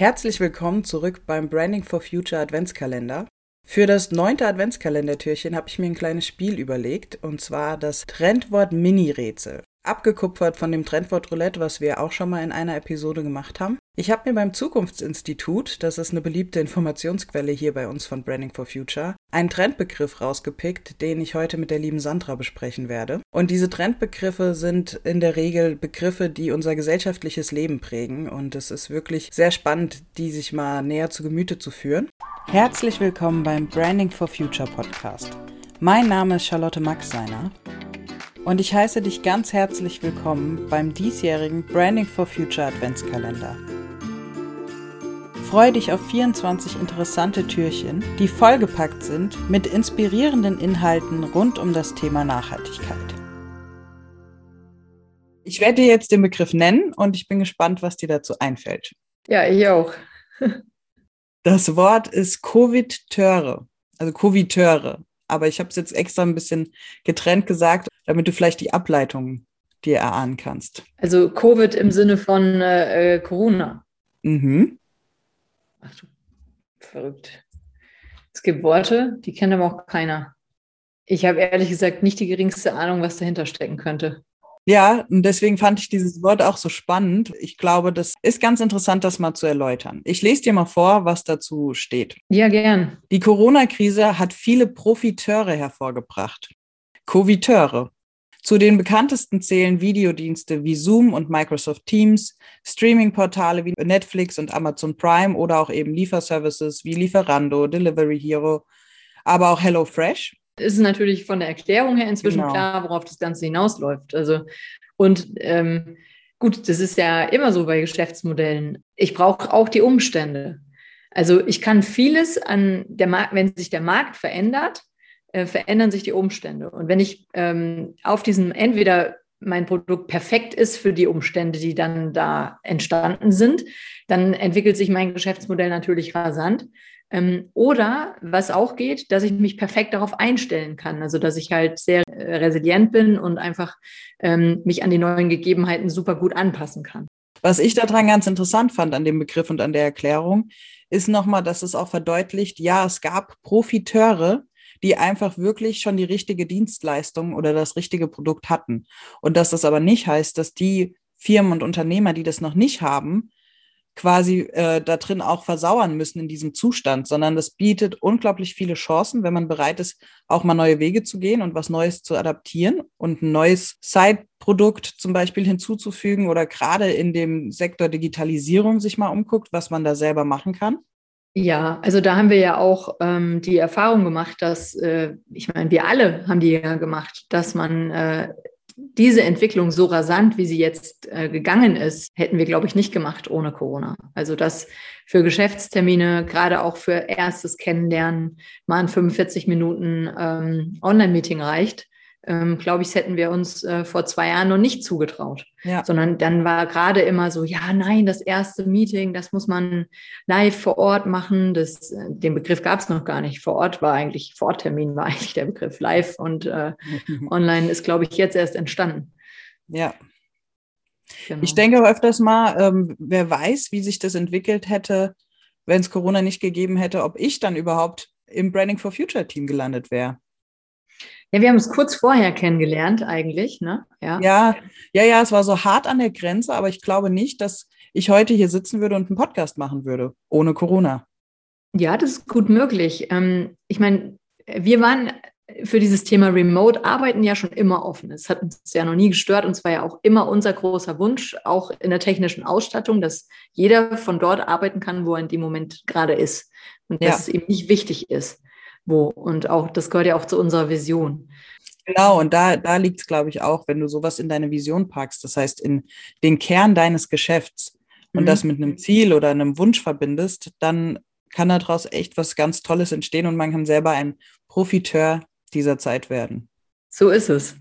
Herzlich willkommen zurück beim Branding for Future Adventskalender. Für das neunte Adventskalendertürchen habe ich mir ein kleines Spiel überlegt, und zwar das Trendwort Mini-Rätsel. Abgekupfert von dem Trendwort Roulette, was wir auch schon mal in einer Episode gemacht haben. Ich habe mir beim Zukunftsinstitut, das ist eine beliebte Informationsquelle hier bei uns von Branding for Future, einen Trendbegriff rausgepickt, den ich heute mit der lieben Sandra besprechen werde. Und diese Trendbegriffe sind in der Regel Begriffe, die unser gesellschaftliches Leben prägen. Und es ist wirklich sehr spannend, die sich mal näher zu Gemüte zu führen. Herzlich willkommen beim Branding for Future Podcast. Mein Name ist Charlotte Maxseiner und ich heiße dich ganz herzlich willkommen beim diesjährigen Branding for Future Adventskalender. Freue dich auf 24 interessante Türchen, die vollgepackt sind mit inspirierenden Inhalten rund um das Thema Nachhaltigkeit. Ich werde dir jetzt den Begriff nennen und ich bin gespannt, was dir dazu einfällt. Ja, ich auch. Das Wort ist Covitöre, also Covitöre. Aber ich habe es jetzt extra ein bisschen getrennt gesagt, damit du vielleicht die Ableitung dir erahnen kannst. Also Covid im Sinne von äh, äh, Corona. Mhm. Ach du, verrückt. Es gibt Worte, die kennt aber auch keiner. Ich habe ehrlich gesagt nicht die geringste Ahnung, was dahinter stecken könnte. Ja, und deswegen fand ich dieses Wort auch so spannend. Ich glaube, das ist ganz interessant, das mal zu erläutern. Ich lese dir mal vor, was dazu steht. Ja, gern. Die Corona-Krise hat viele Profiteure hervorgebracht. Coviteure. Zu den bekanntesten zählen Videodienste wie Zoom und Microsoft Teams, Streaming-Portale wie Netflix und Amazon Prime oder auch eben Lieferservices wie Lieferando, Delivery Hero, aber auch HelloFresh. Ist natürlich von der Erklärung her inzwischen genau. klar, worauf das Ganze hinausläuft. Also, und ähm, gut, das ist ja immer so bei Geschäftsmodellen. Ich brauche auch die Umstände. Also ich kann vieles an der Markt, wenn sich der Markt verändert, äh, verändern sich die Umstände. Und wenn ich ähm, auf diesem entweder mein Produkt perfekt ist für die Umstände, die dann da entstanden sind, dann entwickelt sich mein Geschäftsmodell natürlich rasant. Ähm, oder was auch geht, dass ich mich perfekt darauf einstellen kann. Also dass ich halt sehr äh, resilient bin und einfach ähm, mich an die neuen Gegebenheiten super gut anpassen kann. Was ich daran ganz interessant fand an dem Begriff und an der Erklärung, ist nochmal, dass es auch verdeutlicht, ja, es gab Profiteure, die einfach wirklich schon die richtige Dienstleistung oder das richtige Produkt hatten. Und dass das aber nicht heißt, dass die Firmen und Unternehmer, die das noch nicht haben, quasi äh, da drin auch versauern müssen in diesem Zustand, sondern das bietet unglaublich viele Chancen, wenn man bereit ist, auch mal neue Wege zu gehen und was Neues zu adaptieren und ein neues Side-Produkt zum Beispiel hinzuzufügen oder gerade in dem Sektor Digitalisierung sich mal umguckt, was man da selber machen kann. Ja, also da haben wir ja auch ähm, die Erfahrung gemacht, dass, äh, ich meine, wir alle haben die ja gemacht, dass man äh, diese Entwicklung so rasant, wie sie jetzt äh, gegangen ist, hätten wir, glaube ich, nicht gemacht ohne Corona. Also dass für Geschäftstermine, gerade auch für erstes Kennenlernen, mal ein 45 Minuten ähm, Online-Meeting reicht, ähm, glaube ich, hätten wir uns äh, vor zwei Jahren noch nicht zugetraut. Ja. Sondern dann war gerade immer so, ja, nein, das erste Meeting, das muss man live vor Ort machen. Das, äh, den Begriff gab es noch gar nicht. Vor Ort war eigentlich, Vororttermin war eigentlich der Begriff live und äh, online ist, glaube ich, jetzt erst entstanden. Ja. Genau. Ich denke aber öfters mal, ähm, wer weiß, wie sich das entwickelt hätte, wenn es Corona nicht gegeben hätte, ob ich dann überhaupt im Branding for Future Team gelandet wäre. Ja, wir haben es kurz vorher kennengelernt eigentlich, ne? Ja. ja, ja, ja, es war so hart an der Grenze, aber ich glaube nicht, dass ich heute hier sitzen würde und einen Podcast machen würde, ohne Corona. Ja, das ist gut möglich. Ähm, ich meine, wir waren für dieses Thema Remote-Arbeiten ja schon immer offen. Es hat uns ja noch nie gestört und es war ja auch immer unser großer Wunsch, auch in der technischen Ausstattung, dass jeder von dort arbeiten kann, wo er in dem Moment gerade ist und ja. dass es eben nicht wichtig ist wo. Und auch, das gehört ja auch zu unserer Vision. Genau, und da, da liegt es, glaube ich, auch, wenn du sowas in deine Vision packst, das heißt in den Kern deines Geschäfts und mhm. das mit einem Ziel oder einem Wunsch verbindest, dann kann daraus echt was ganz Tolles entstehen und man kann selber ein Profiteur dieser Zeit werden. So ist es.